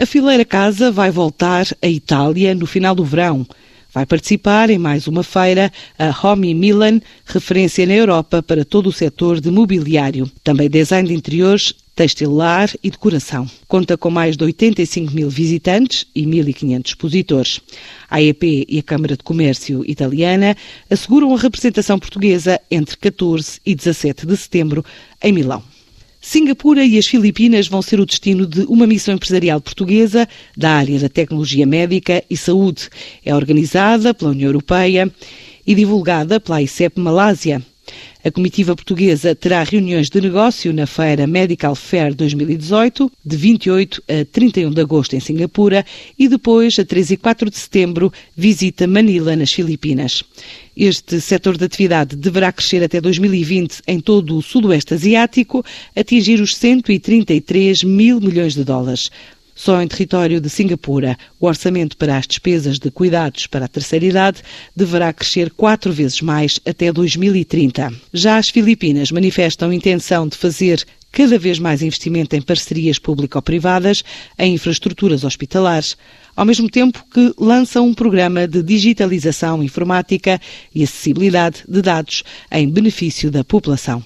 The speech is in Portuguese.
A fileira casa vai voltar à Itália no final do verão. Vai participar em mais uma feira, a Homi Milan, referência na Europa para todo o setor de mobiliário. Também design de interiores, textilar e decoração. Conta com mais de 85 mil visitantes e 1.500 expositores. A AEP e a Câmara de Comércio italiana asseguram a representação portuguesa entre 14 e 17 de setembro em Milão. Singapura e as Filipinas vão ser o destino de uma missão empresarial portuguesa da área da tecnologia médica e saúde. É organizada pela União Europeia e divulgada pela ICEP Malásia. A comitiva portuguesa terá reuniões de negócio na Feira Medical Fair 2018, de 28 a 31 de agosto em Singapura e depois, a 3 e 4 de setembro, visita Manila, nas Filipinas. Este setor de atividade deverá crescer até 2020 em todo o Sudoeste Asiático, atingir os 133 mil milhões de dólares. Só em território de Singapura, o orçamento para as despesas de cuidados para a terceira idade deverá crescer quatro vezes mais até 2030. Já as Filipinas manifestam intenção de fazer cada vez mais investimento em parcerias público-privadas em infraestruturas hospitalares, ao mesmo tempo que lançam um programa de digitalização informática e acessibilidade de dados em benefício da população.